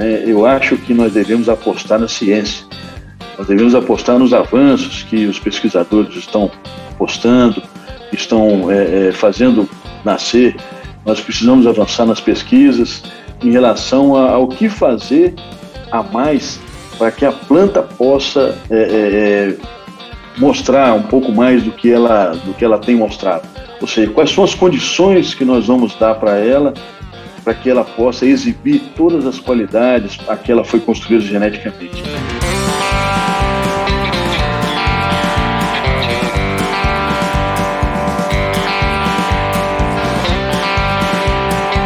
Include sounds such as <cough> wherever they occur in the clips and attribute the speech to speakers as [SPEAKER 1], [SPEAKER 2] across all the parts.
[SPEAKER 1] é, eu acho que nós devemos apostar na ciência. Nós devemos apostar nos avanços que os pesquisadores estão postando, estão é, é, fazendo nascer. Nós precisamos avançar nas pesquisas em relação a, ao que fazer a mais para que a planta possa é, é, é, mostrar um pouco mais do que ela do que ela tem mostrado. Ou seja, quais são as condições que nós vamos dar para ela para que ela possa exibir todas as qualidades a que ela foi construída geneticamente.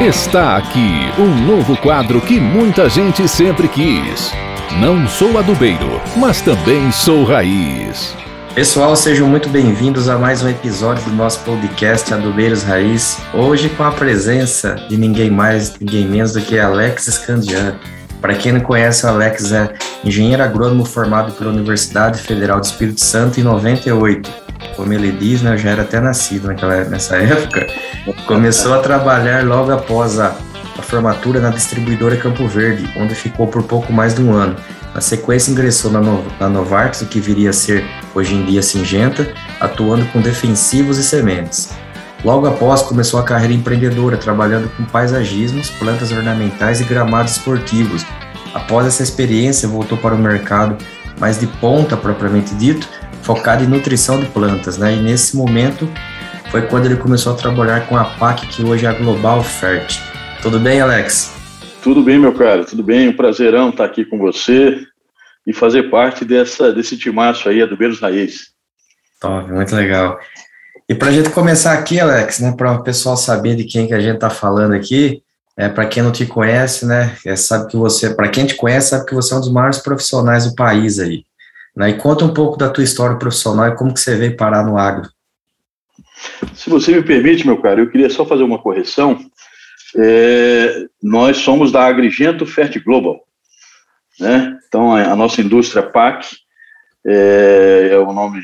[SPEAKER 2] Está aqui um novo quadro que muita gente sempre quis. Não sou adubeiro, mas também sou raiz.
[SPEAKER 3] Pessoal, sejam muito bem-vindos a mais um episódio do nosso podcast Adubeiros Raiz. Hoje com a presença de ninguém mais, ninguém menos do que Alex Scandian. Para quem não conhece, o Alex é engenheiro agrônomo formado pela Universidade Federal do Espírito Santo em 98 como ele diz, né, eu já era até nascido naquela, nessa época, começou a trabalhar logo após a, a formatura na distribuidora Campo Verde, onde ficou por pouco mais de um ano. Na sequência, ingressou na, no, na Novartis, o que viria a ser hoje em dia Singenta, atuando com defensivos e sementes. Logo após, começou a carreira empreendedora, trabalhando com paisagismos, plantas ornamentais e gramados esportivos. Após essa experiência, voltou para o mercado mais de ponta propriamente dito, focado em nutrição de plantas, né? E nesse momento foi quando ele começou a trabalhar com a PAC, que hoje é a Global Fert. Tudo bem, Alex?
[SPEAKER 1] Tudo bem, meu caro, tudo bem. Um prazerão estar aqui com você e fazer parte dessa, desse timaço aí, a do Beiros Raiz.
[SPEAKER 3] Top, muito legal. E para a gente começar aqui, Alex, né, para o pessoal saber de quem que a gente está falando aqui, é, para quem não te conhece, né, é, sabe que você, para quem te conhece, sabe que você é um dos maiores profissionais do país aí. Né? E conta um pouco da tua história profissional e como que você veio parar no agro.
[SPEAKER 1] Se você me permite, meu caro, eu queria só fazer uma correção. É, nós somos da Agrigento Fert Global. Né? Então, a, nossa indústria PAC é, é, o nome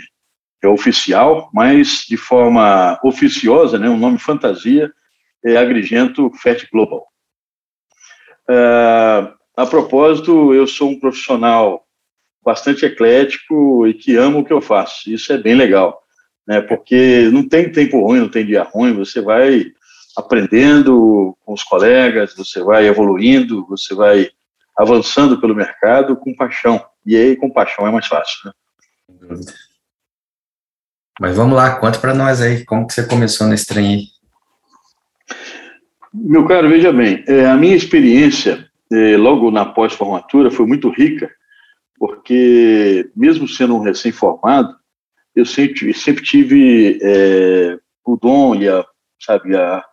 [SPEAKER 1] é oficial, mas de forma oficiosa, né, um nome fantasia, é Agrigento Fert Global. É, a propósito, eu sou um profissional bastante eclético e que amo o que eu faço. Isso é bem legal, né? Porque não tem tempo ruim, não tem dia ruim. Você vai aprendendo com os colegas, você vai evoluindo, você vai avançando pelo mercado com paixão. E aí, com paixão é mais fácil, né?
[SPEAKER 3] Mas vamos lá, conta para nós aí, como que você começou nesse trem aí?
[SPEAKER 1] Meu caro, veja bem, é, a minha experiência é, logo na pós-formatura foi muito rica, porque mesmo sendo um recém-formado, eu sempre, sempre tive é, o dom e a, sabe, a,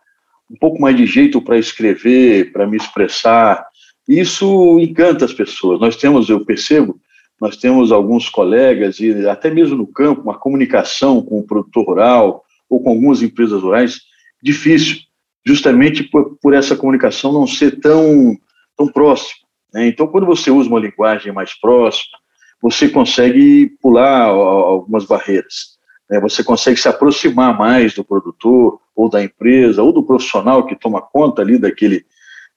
[SPEAKER 1] um pouco mais de jeito para escrever, para me expressar. Isso encanta as pessoas. Nós temos, eu percebo, nós temos alguns colegas e até mesmo no campo uma comunicação com o produtor rural ou com algumas empresas rurais difícil, justamente por, por essa comunicação não ser tão tão próxima. Né? Então, quando você usa uma linguagem mais próxima, você consegue pular algumas barreiras. Né? Você consegue se aproximar mais do produtor, ou da empresa, ou do profissional que toma conta ali daquele,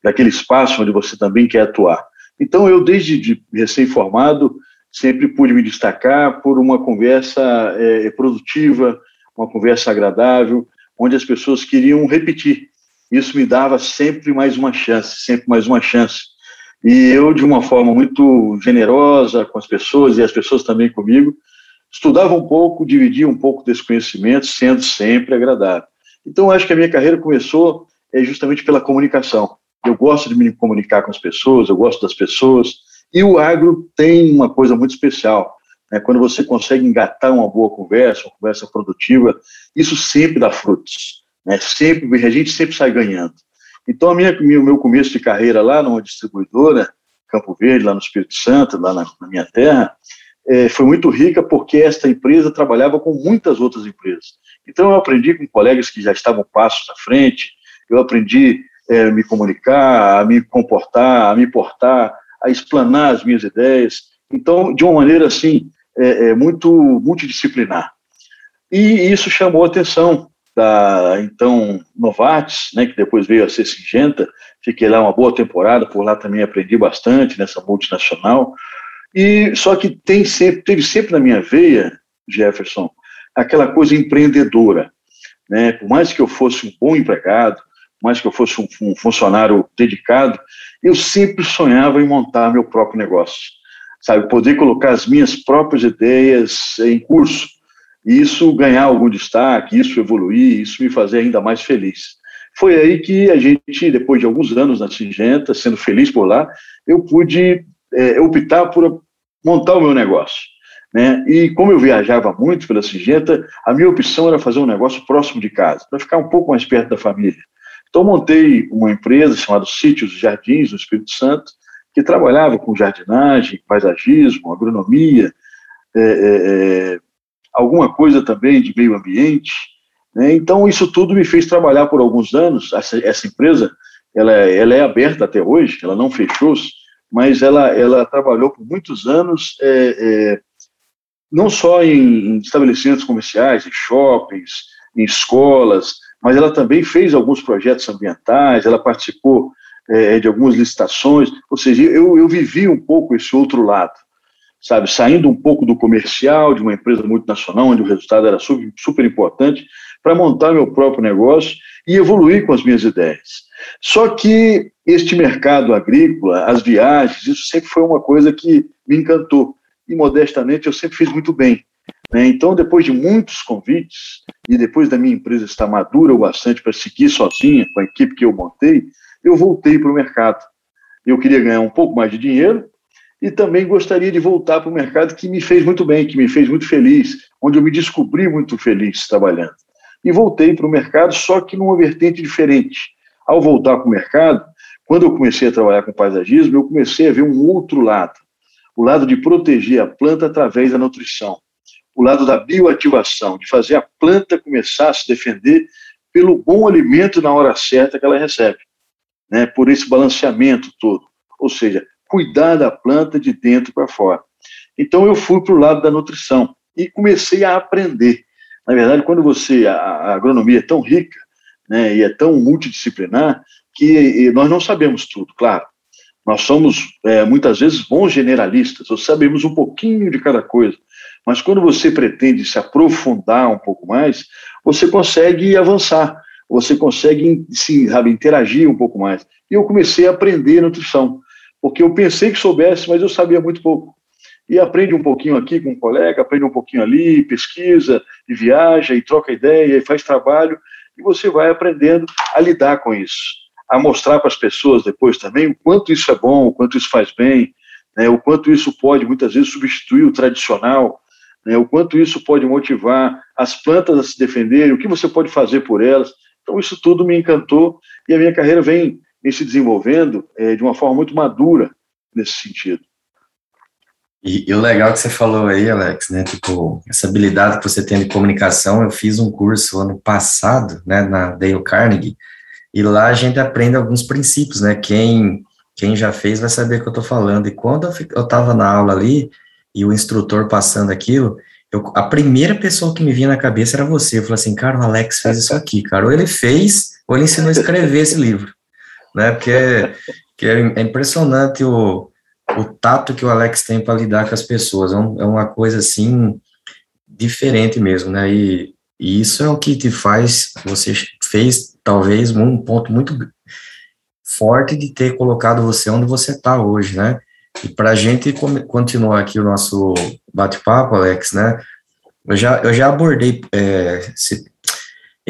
[SPEAKER 1] daquele espaço onde você também quer atuar. Então, eu, desde de recém-formado, sempre pude me destacar por uma conversa é, produtiva, uma conversa agradável, onde as pessoas queriam repetir. Isso me dava sempre mais uma chance, sempre mais uma chance. E eu, de uma forma muito generosa com as pessoas e as pessoas também comigo, estudava um pouco, dividia um pouco desse conhecimento, sendo sempre agradável. Então, acho que a minha carreira começou é, justamente pela comunicação. Eu gosto de me comunicar com as pessoas, eu gosto das pessoas, e o agro tem uma coisa muito especial. Né? Quando você consegue engatar uma boa conversa, uma conversa produtiva, isso sempre dá frutos. Né? Sempre, a gente sempre sai ganhando. Então, a minha, o meu começo de carreira lá numa distribuidora, Campo Verde, lá no Espírito Santo, lá na, na minha terra, é, foi muito rica porque esta empresa trabalhava com muitas outras empresas. Então, eu aprendi com colegas que já estavam passos à frente, eu aprendi é, a me comunicar, a me comportar, a me portar, a explanar as minhas ideias. Então, de uma maneira assim, é, é muito multidisciplinar. E isso chamou a atenção da então Novartis, né, que depois veio a ser Singenta, fiquei lá uma boa temporada, por lá também aprendi bastante nessa multinacional. E só que tem sempre, teve sempre na minha veia, Jefferson, aquela coisa empreendedora. Né? Por mais que eu fosse um bom empregado, por mais que eu fosse um, um funcionário dedicado, eu sempre sonhava em montar meu próprio negócio. Sabe, poder colocar as minhas próprias ideias em curso. E isso ganhar algum destaque, isso evoluir, isso me fazer ainda mais feliz. Foi aí que a gente, depois de alguns anos na Singenta, sendo feliz por lá, eu pude é, optar por montar o meu negócio. Né? E como eu viajava muito pela Singenta, a minha opção era fazer um negócio próximo de casa, para ficar um pouco mais perto da família. Então, montei uma empresa chamada Sítios Jardins, no Espírito Santo, que trabalhava com jardinagem, paisagismo, agronomia, é, é, é, alguma coisa também de meio ambiente. Né? Então, isso tudo me fez trabalhar por alguns anos. Essa, essa empresa ela, ela é aberta até hoje, ela não fechou, mas ela, ela trabalhou por muitos anos, é, é, não só em, em, estabelecimentos comerciais, em shoppings, em escolas, mas ela também fez alguns projetos ambientais, ela participou é, de algumas licitações, ou seja, eu, eu vivi um pouco esse outro lado, sabe, saindo um pouco do comercial, de uma empresa multinacional, onde o resultado era super, super importante, para montar meu próprio negócio e evoluir com as minhas ideias. Só que este mercado agrícola, as viagens, isso sempre foi uma coisa que me encantou. E, modestamente, eu sempre fiz muito bem. Né? Então, depois de muitos convites, e depois da minha empresa estar madura o bastante para seguir sozinha, com a equipe que eu montei, eu voltei para o mercado. Eu queria ganhar um pouco mais de dinheiro e também gostaria de voltar para o mercado que me fez muito bem, que me fez muito feliz, onde eu me descobri muito feliz trabalhando. E voltei para o mercado, só que numa vertente diferente. Ao voltar para o mercado, quando eu comecei a trabalhar com paisagismo, eu comecei a ver um outro lado, o lado de proteger a planta através da nutrição, o lado da bioativação, de fazer a planta começar a se defender pelo bom alimento na hora certa que ela recebe né, por esse balanceamento todo, ou seja, cuidar da planta de dentro para fora. Então eu fui para o lado da nutrição e comecei a aprender. Na verdade, quando você a, a agronomia é tão rica, né, e é tão multidisciplinar que nós não sabemos tudo, claro. Nós somos é, muitas vezes bons generalistas, ou sabemos um pouquinho de cada coisa. Mas quando você pretende se aprofundar um pouco mais, você consegue avançar você consegue se, sabe, interagir um pouco mais. E eu comecei a aprender nutrição, porque eu pensei que soubesse, mas eu sabia muito pouco. E aprende um pouquinho aqui com um colega, aprende um pouquinho ali, pesquisa, e viaja, e troca ideia, e faz trabalho, e você vai aprendendo a lidar com isso, a mostrar para as pessoas depois também o quanto isso é bom, o quanto isso faz bem, né, o quanto isso pode muitas vezes substituir o tradicional, né, o quanto isso pode motivar as plantas a se defenderem, o que você pode fazer por elas. Então, isso tudo me encantou e a minha carreira vem, se desenvolvendo é, de uma forma muito madura nesse sentido.
[SPEAKER 3] E, e, o legal que você falou aí, Alex, né, tipo, essa habilidade que você tem de comunicação, eu fiz um curso ano passado, né, na Dale Carnegie, e lá a gente aprende alguns princípios, né, quem, quem já fez vai saber o que eu tô falando, e quando eu estava na aula ali, e o instrutor passando aquilo, eu, a primeira pessoa que me vinha na cabeça era você. Eu falei assim, cara, o Alex fez isso aqui, cara. Ou ele fez, ou ele ensinou a escrever esse livro. Né? Porque que é, é impressionante o, o tato que o Alex tem para lidar com as pessoas. É, um, é, uma coisa assim diferente mesmo, né? E, e isso é o que te faz, você fez talvez um ponto muito forte de ter colocado você onde você está hoje, né? E para a gente continuar aqui o nosso bate-papo, Alex, né? Eu já, eu já abordei é,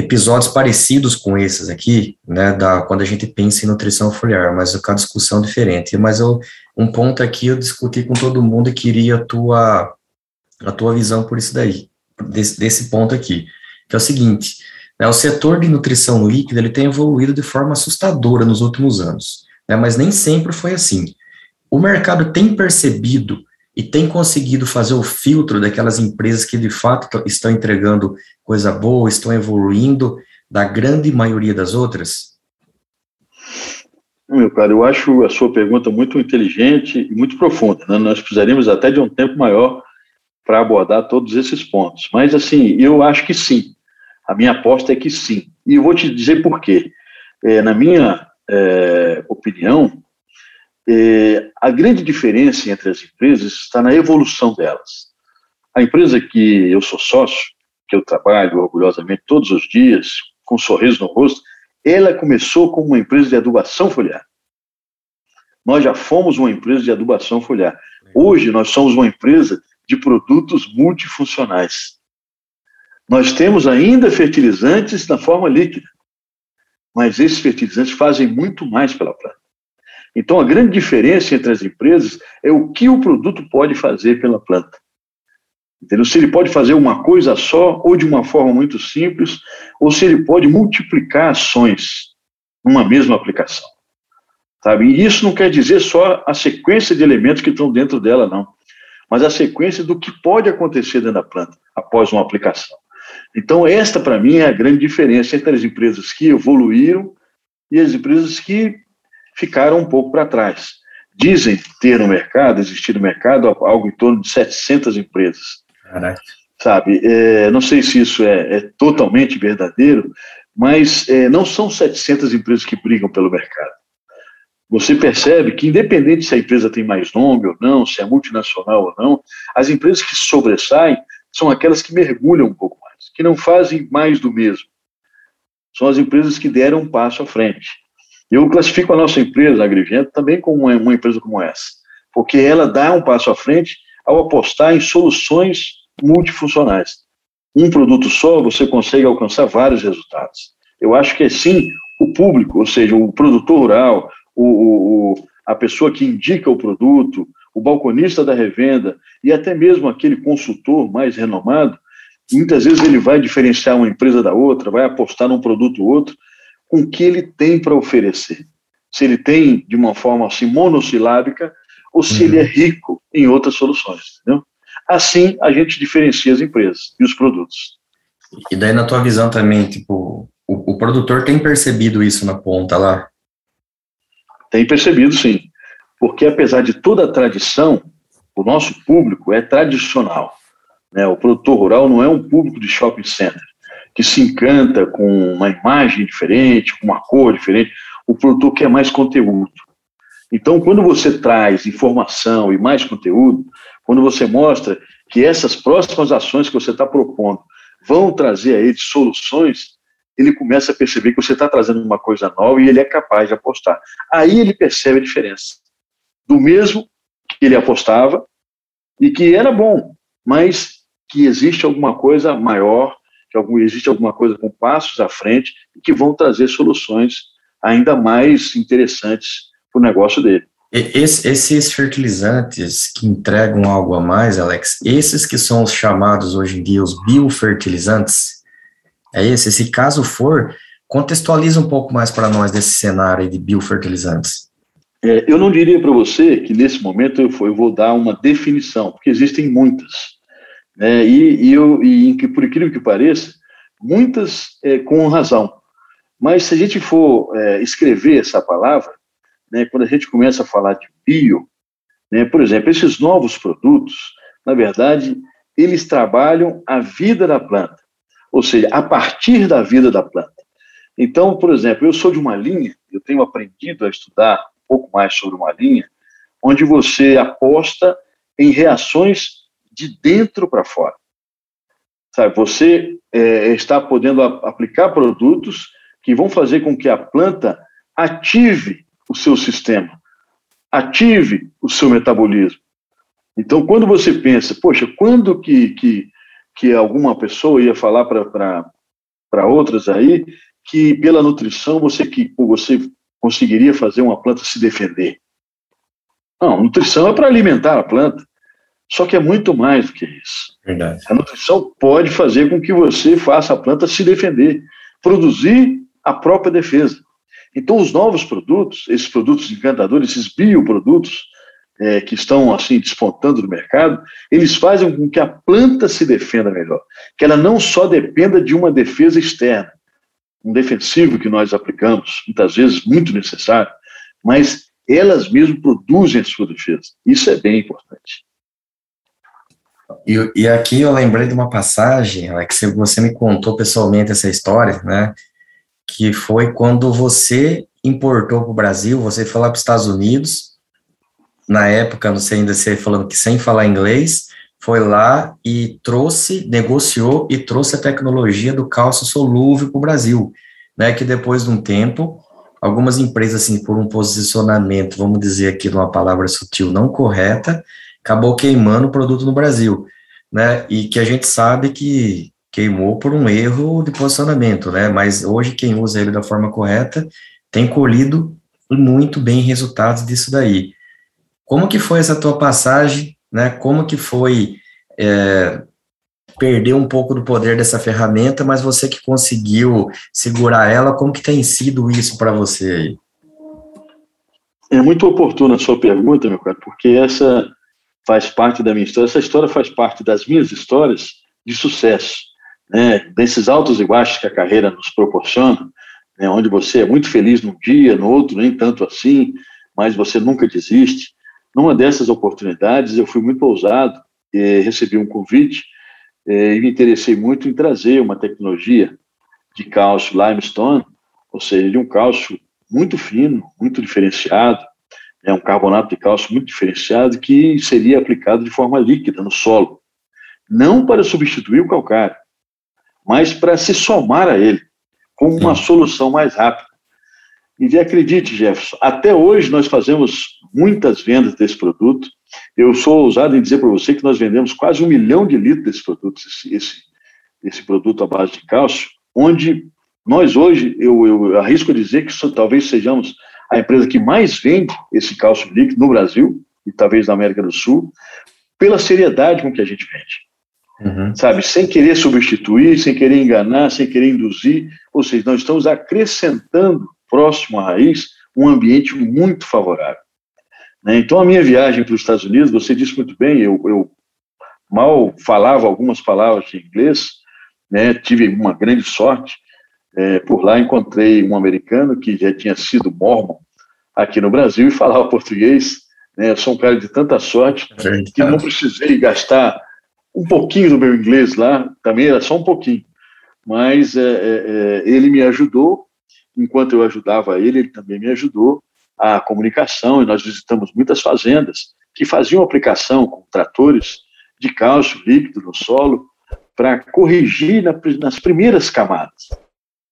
[SPEAKER 3] episódios parecidos com esses aqui, né? Da, quando a gente pensa em nutrição foliar, mas com a discussão diferente. Mas eu, um ponto aqui eu discuti com todo mundo e queria a tua, a tua visão por isso daí, desse, desse ponto aqui, que é o seguinte. Né, o setor de nutrição líquida ele tem evoluído de forma assustadora nos últimos anos, né, mas nem sempre foi assim. O mercado tem percebido e tem conseguido fazer o filtro daquelas empresas que de fato estão entregando coisa boa, estão evoluindo, da grande maioria das outras?
[SPEAKER 1] Meu cara, eu acho a sua pergunta muito inteligente e muito profunda. Né? Nós precisaríamos até de um tempo maior para abordar todos esses pontos. Mas, assim, eu acho que sim. A minha aposta é que sim. E eu vou te dizer por quê. É, na minha é, opinião, é, a grande diferença entre as empresas está na evolução delas. A empresa que eu sou sócio, que eu trabalho orgulhosamente todos os dias, com um sorriso no rosto, ela começou como uma empresa de adubação foliar. Nós já fomos uma empresa de adubação foliar. Hoje nós somos uma empresa de produtos multifuncionais. Nós temos ainda fertilizantes na forma líquida, mas esses fertilizantes fazem muito mais pela planta. Então, a grande diferença entre as empresas é o que o produto pode fazer pela planta. Entendeu? Se ele pode fazer uma coisa só, ou de uma forma muito simples, ou se ele pode multiplicar ações numa mesma aplicação. Sabe? E isso não quer dizer só a sequência de elementos que estão dentro dela, não. Mas a sequência do que pode acontecer dentro da planta após uma aplicação. Então, esta, para mim, é a grande diferença entre as empresas que evoluíram e as empresas que ficaram um pouco para trás. Dizem ter no mercado, existir no mercado, algo em torno de 700 empresas. Caraca. Sabe, é, não sei se isso é, é totalmente verdadeiro, mas é, não são 700 empresas que brigam pelo mercado. Você percebe que, independente se a empresa tem mais nome ou não, se é multinacional ou não, as empresas que sobressaem são aquelas que mergulham um pouco mais, que não fazem mais do mesmo. São as empresas que deram um passo à frente. Eu classifico a nossa empresa, a Agrigento, também como uma, uma empresa como essa, porque ela dá um passo à frente ao apostar em soluções multifuncionais. Um produto só, você consegue alcançar vários resultados. Eu acho que é sim o público, ou seja, o produtor rural, o, o, a pessoa que indica o produto, o balconista da revenda e até mesmo aquele consultor mais renomado, muitas vezes ele vai diferenciar uma empresa da outra, vai apostar num produto ou outro, com o que ele tem para oferecer. Se ele tem de uma forma assim monossilábica ou se uhum. ele é rico em outras soluções, entendeu? Assim a gente diferencia as empresas e os produtos.
[SPEAKER 3] E daí na tua visão também, tipo, o, o produtor tem percebido isso na ponta lá?
[SPEAKER 1] Tem percebido, sim. Porque apesar de toda a tradição, o nosso público é tradicional. Né? O produtor rural não é um público de shopping center que se encanta com uma imagem diferente, com uma cor diferente. O produtor quer mais conteúdo. Então, quando você traz informação e mais conteúdo, quando você mostra que essas próximas ações que você está propondo vão trazer a ele soluções, ele começa a perceber que você está trazendo uma coisa nova e ele é capaz de apostar. Aí ele percebe a diferença do mesmo que ele apostava e que era bom, mas que existe alguma coisa maior que algum, existe alguma coisa com passos à frente e que vão trazer soluções ainda mais interessantes para o negócio dele.
[SPEAKER 3] Esse, esses fertilizantes que entregam algo a mais, Alex, esses que são os chamados hoje em dia os biofertilizantes, é esse? Se caso for, contextualiza um pouco mais para nós desse cenário de biofertilizantes.
[SPEAKER 1] É, eu não diria para você que nesse momento eu, eu, vou dar uma definição, porque existem muitas. Né? E, e, eu, e por incrível que pareça, muitas é, com razão. Mas se a gente for é, escrever essa palavra, né, quando a gente começa a falar de bio, né, por exemplo, esses novos produtos, na verdade, eles trabalham a vida da planta, ou seja, a partir da vida da planta. Então, por exemplo, eu sou de uma linha, eu tenho aprendido a estudar um pouco mais sobre uma linha, onde você aposta em reações de dentro para fora. Sabe, você é, está podendo aplicar produtos que vão fazer com que a planta ative o seu sistema, ative o seu metabolismo. Então, quando você pensa, poxa, quando que, que, que alguma pessoa ia falar para outras aí que pela nutrição você, que, você conseguiria fazer uma planta se defender? Não, nutrição é para alimentar a planta. Só que é muito mais do que isso. Verdade. A nutrição pode fazer com que você faça a planta se defender, produzir a própria defesa. Então, os novos produtos, esses produtos encantadores, esses bioprodutos é, que estão assim despontando no mercado, eles fazem com que a planta se defenda melhor, que ela não só dependa de uma defesa externa, um defensivo que nós aplicamos, muitas vezes muito necessário, mas elas mesmas produzem a sua defesa. Isso é bem importante.
[SPEAKER 3] E, e aqui eu lembrei de uma passagem, Alex, você me contou pessoalmente essa história, né? Que foi quando você importou para o Brasil, você foi lá para os Estados Unidos, na época, não sei ainda se falando que sem falar inglês, foi lá e trouxe, negociou e trouxe a tecnologia do calço solúvel para o Brasil, né, que depois de um tempo, algumas empresas, assim, por um posicionamento, vamos dizer aqui numa palavra sutil, não correta, acabou queimando o produto no Brasil, né, e que a gente sabe que queimou por um erro de posicionamento, né, mas hoje quem usa ele da forma correta tem colhido muito bem resultados disso daí. Como que foi essa tua passagem né? Como que foi é, perder um pouco do poder dessa ferramenta, mas você que conseguiu segurar ela, como que tem sido isso para você?
[SPEAKER 1] É muito oportuna a sua pergunta, meu cara, porque essa faz parte da minha história. Essa história faz parte das minhas histórias de sucesso, né? Desses altos e baixos que a carreira nos proporciona, né? onde você é muito feliz num dia, no outro nem tanto assim, mas você nunca desiste. Numa dessas oportunidades, eu fui muito ousado, e recebi um convite e me interessei muito em trazer uma tecnologia de cálcio limestone, ou seja, de um cálcio muito fino, muito diferenciado, é um carbonato de cálcio muito diferenciado que seria aplicado de forma líquida no solo, não para substituir o calcário, mas para se somar a ele, como uma solução mais rápida. E acredite, Jefferson, até hoje nós fazemos muitas vendas desse produto. Eu sou ousado em dizer para você que nós vendemos quase um milhão de litros desse produto, esse, esse, esse produto à base de cálcio, onde nós hoje, eu, eu arrisco dizer que isso, talvez sejamos a empresa que mais vende esse cálcio líquido no Brasil e talvez na América do Sul, pela seriedade com que a gente vende. Uhum. Sabe, sem querer substituir, sem querer enganar, sem querer induzir, ou seja, nós estamos acrescentando próximo à raiz, um ambiente muito favorável. Né? Então, a minha viagem para os Estados Unidos, você disse muito bem, eu, eu mal falava algumas palavras de inglês, né? tive uma grande sorte. É, por lá encontrei um americano que já tinha sido mormon aqui no Brasil e falava português. Né? Eu sou um cara de tanta sorte que não precisei gastar um pouquinho do meu inglês lá, também era só um pouquinho. Mas é, é, é ele me ajudou enquanto eu ajudava ele, ele também me ajudou a comunicação, e nós visitamos muitas fazendas que faziam aplicação com tratores de cálcio líquido no solo para corrigir na, nas primeiras camadas.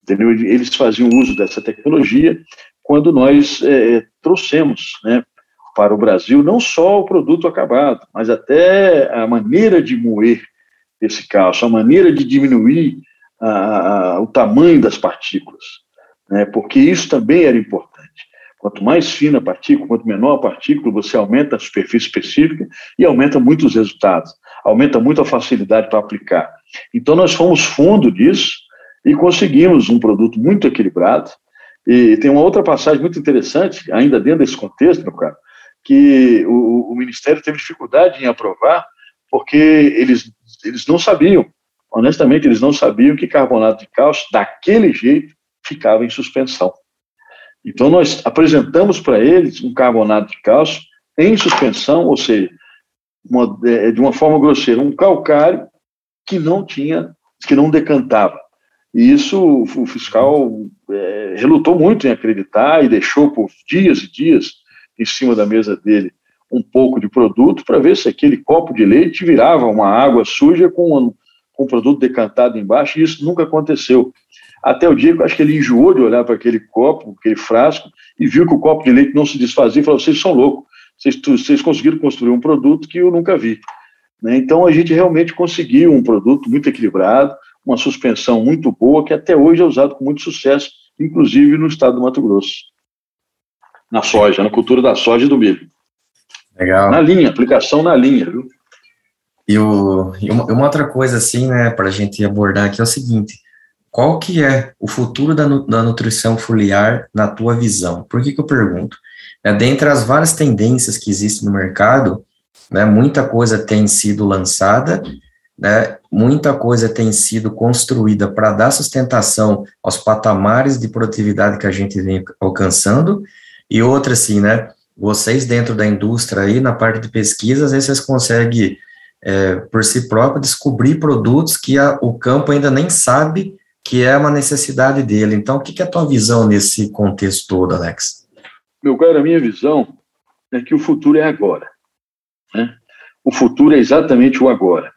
[SPEAKER 1] Entendeu? Eles faziam uso dessa tecnologia quando nós é, trouxemos né, para o Brasil não só o produto acabado, mas até a maneira de moer esse cálcio, a maneira de diminuir a, a, o tamanho das partículas né, porque isso também era importante. Quanto mais fina a partícula, quanto menor a partícula, você aumenta a superfície específica e aumenta muito os resultados, aumenta muito a facilidade para aplicar. Então, nós fomos fundo disso e conseguimos um produto muito equilibrado. E tem uma outra passagem muito interessante, ainda dentro desse contexto, meu caro, que o, o Ministério teve dificuldade em aprovar, porque eles, eles não sabiam, honestamente, eles não sabiam que carbonato de cálcio, daquele jeito, ficava em suspensão. Então, nós apresentamos para eles um carbonato de cálcio em suspensão, ou seja, uma, é, de uma forma grosseira, um calcário que não tinha, que não decantava. E isso o fiscal é, relutou muito em acreditar e deixou por dias e dias em cima da mesa dele um pouco de produto para ver se aquele copo de leite virava uma água suja com um, com um produto decantado embaixo, e isso nunca aconteceu. Até o dia que eu acho que ele enjoou de olhar para aquele copo, aquele frasco, e viu que o copo de leite não se desfazia e falou: vocês são loucos, vocês, conseguiram construir um produto que eu nunca vi. Né? Então a gente realmente conseguiu um produto muito equilibrado, uma suspensão muito boa, que até hoje é usado com muito sucesso, inclusive no estado do Mato Grosso. Na soja, na cultura da soja e do milho.
[SPEAKER 3] Legal.
[SPEAKER 1] Na linha, aplicação na linha, viu?
[SPEAKER 3] E, o, e uma, uma outra coisa, assim, né, para a gente abordar aqui é o seguinte: qual que é o futuro da, da nutrição foliar na tua visão? Por que, que eu pergunto? É, dentre as várias tendências que existem no mercado, né, muita coisa tem sido lançada, né, muita coisa tem sido construída para dar sustentação aos patamares de produtividade que a gente vem alcançando, e outra assim, né, vocês dentro da indústria aí, na parte de pesquisa, às vezes vocês conseguem, é, por si próprio, descobrir produtos que a, o campo ainda nem sabe que é uma necessidade dele. Então, o que, que é a tua visão nesse contexto todo, Alex?
[SPEAKER 1] Meu caro, a minha visão é que o futuro é agora. Né? O futuro é exatamente o agora.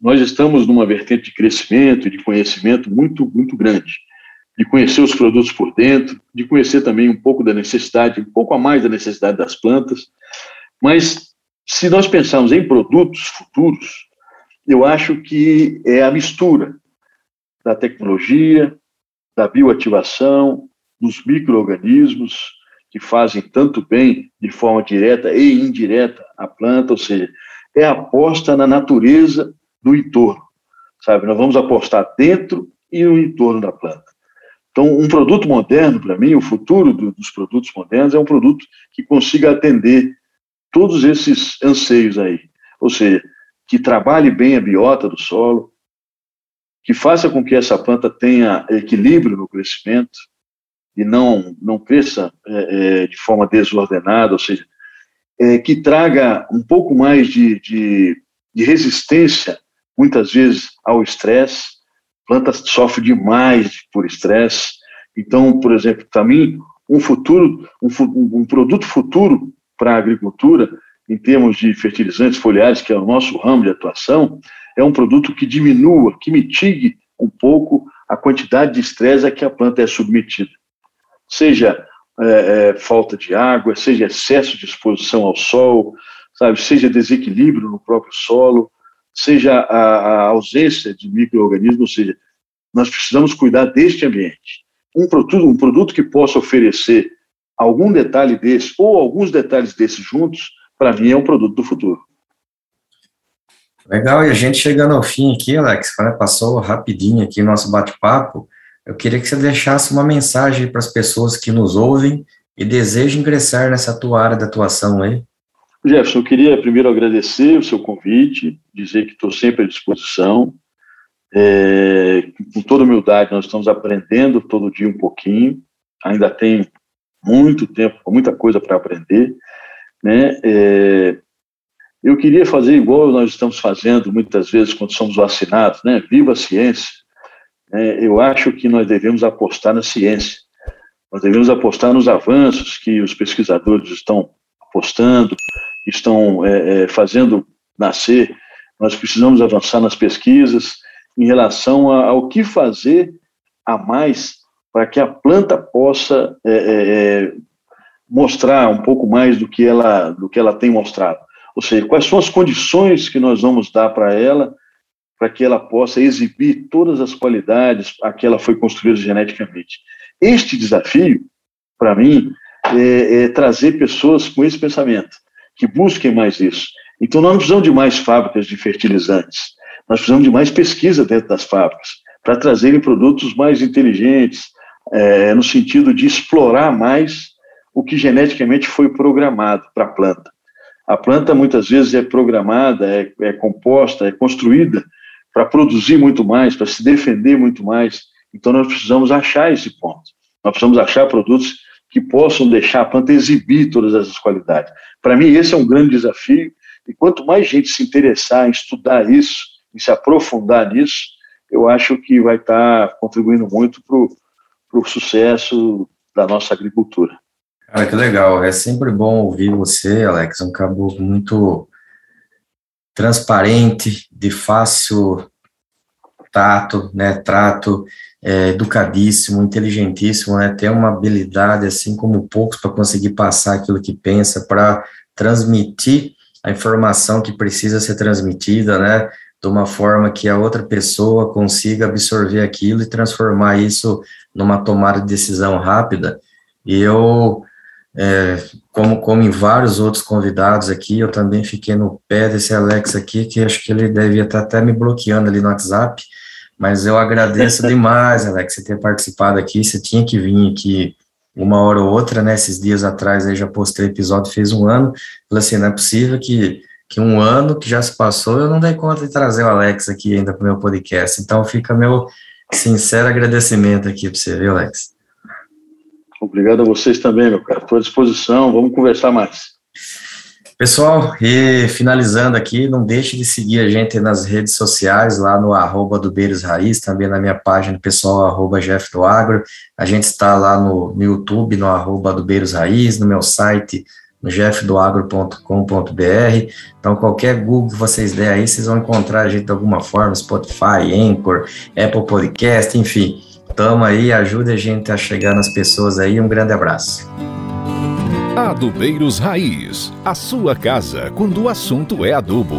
[SPEAKER 1] Nós estamos numa vertente de crescimento e de conhecimento muito, muito grande. De conhecer os produtos por dentro, de conhecer também um pouco da necessidade, um pouco a mais da necessidade das plantas. Mas, se nós pensarmos em produtos futuros, eu acho que é a mistura da tecnologia, da bioativação, dos micro-organismos que fazem tanto bem de forma direta e indireta à planta, ou seja, é a aposta na natureza do entorno, sabe? Nós vamos apostar dentro e no entorno da planta. Então, um produto moderno, para mim, o futuro do, dos produtos modernos é um produto que consiga atender todos esses anseios aí. Ou seja, que trabalhe bem a biota do solo, que faça com que essa planta tenha equilíbrio no crescimento e não, não cresça é, é, de forma desordenada, ou seja, é, que traga um pouco mais de, de, de resistência, muitas vezes, ao estresse. Planta sofre demais por estresse. Então, por exemplo, para mim, um futuro, um, um produto futuro para a agricultura, em termos de fertilizantes foliares, que é o nosso ramo de atuação, é um produto que diminua, que mitigue um pouco a quantidade de estresse a que a planta é submetida. Seja é, é, falta de água, seja excesso de exposição ao sol, sabe, seja desequilíbrio no próprio solo, seja a, a ausência de micro-organismos, ou seja, nós precisamos cuidar deste ambiente. Um produto, um produto que possa oferecer algum detalhe desse, ou alguns detalhes desses juntos, para mim é um produto do futuro.
[SPEAKER 3] Legal, e a gente chegando ao fim aqui, Alex, passou rapidinho aqui o nosso bate-papo, eu queria que você deixasse uma mensagem para as pessoas que nos ouvem e desejam ingressar nessa tua área de atuação aí.
[SPEAKER 1] Jefferson, eu queria primeiro agradecer o seu convite, dizer que estou sempre à disposição. É, com toda humildade, nós estamos aprendendo todo dia um pouquinho, ainda tem muito tempo, muita coisa para aprender. Né? É, eu queria fazer igual nós estamos fazendo muitas vezes quando somos vacinados, né? Viva a ciência. É, eu acho que nós devemos apostar na ciência. Nós devemos apostar nos avanços que os pesquisadores estão apostando, estão é, é, fazendo nascer. Nós precisamos avançar nas pesquisas em relação ao que fazer a mais para que a planta possa é, é, mostrar um pouco mais do que ela do que ela tem mostrado. Ou seja, quais são as condições que nós vamos dar para ela para que ela possa exibir todas as qualidades a que ela foi construída geneticamente. Este desafio, para mim, é, é, trazer pessoas com esse pensamento, que busquem mais isso. Então, nós não precisamos de mais fábricas de fertilizantes, nós precisamos de mais pesquisa dentro das fábricas, para trazerem produtos mais inteligentes, é, no sentido de explorar mais o que geneticamente foi programado para a planta. A planta muitas vezes é programada, é, é composta, é construída para produzir muito mais, para se defender muito mais. Então nós precisamos achar esse ponto. Nós precisamos achar produtos que possam deixar a planta exibir todas essas qualidades. Para mim esse é um grande desafio e quanto mais gente se interessar em estudar isso, em se aprofundar nisso, eu acho que vai estar contribuindo muito para o sucesso da nossa agricultura.
[SPEAKER 3] Cara, que legal. É sempre bom ouvir você, Alex, um caboclo muito transparente, de fácil tato, né, trato, é, educadíssimo, inteligentíssimo, né, tem uma habilidade assim como poucos para conseguir passar aquilo que pensa, para transmitir a informação que precisa ser transmitida, né, de uma forma que a outra pessoa consiga absorver aquilo e transformar isso numa tomada de decisão rápida. E eu é, como, como em vários outros convidados aqui, eu também fiquei no pé desse Alex aqui, que acho que ele devia estar até me bloqueando ali no WhatsApp, mas eu agradeço <laughs> demais, Alex, você ter participado aqui, você tinha que vir aqui uma hora ou outra, né, esses dias atrás aí já postei episódio, fez um ano, falei assim, não é possível que, que um ano que já se passou, eu não dei conta de trazer o Alex aqui ainda para o meu podcast, então fica meu sincero agradecimento aqui para você, viu, Alex?
[SPEAKER 1] Obrigado a vocês também, meu cara. Estou à disposição, vamos conversar mais.
[SPEAKER 3] Pessoal, e finalizando aqui, não deixe de seguir a gente nas redes sociais, lá no arroba do Beiros Raiz, também na minha página pessoal, arroba Jeff do Agro. A gente está lá no, no YouTube, no arroba do Beiros Raiz, no meu site, no jeffdoagro.com.br. Então, qualquer Google que vocês der aí, vocês vão encontrar a gente de alguma forma, Spotify, Anchor, Apple Podcast, enfim. Tamo aí, ajude a gente a chegar nas pessoas aí. Um grande abraço.
[SPEAKER 2] Adubeiros Raiz, a sua casa quando o assunto é adubo.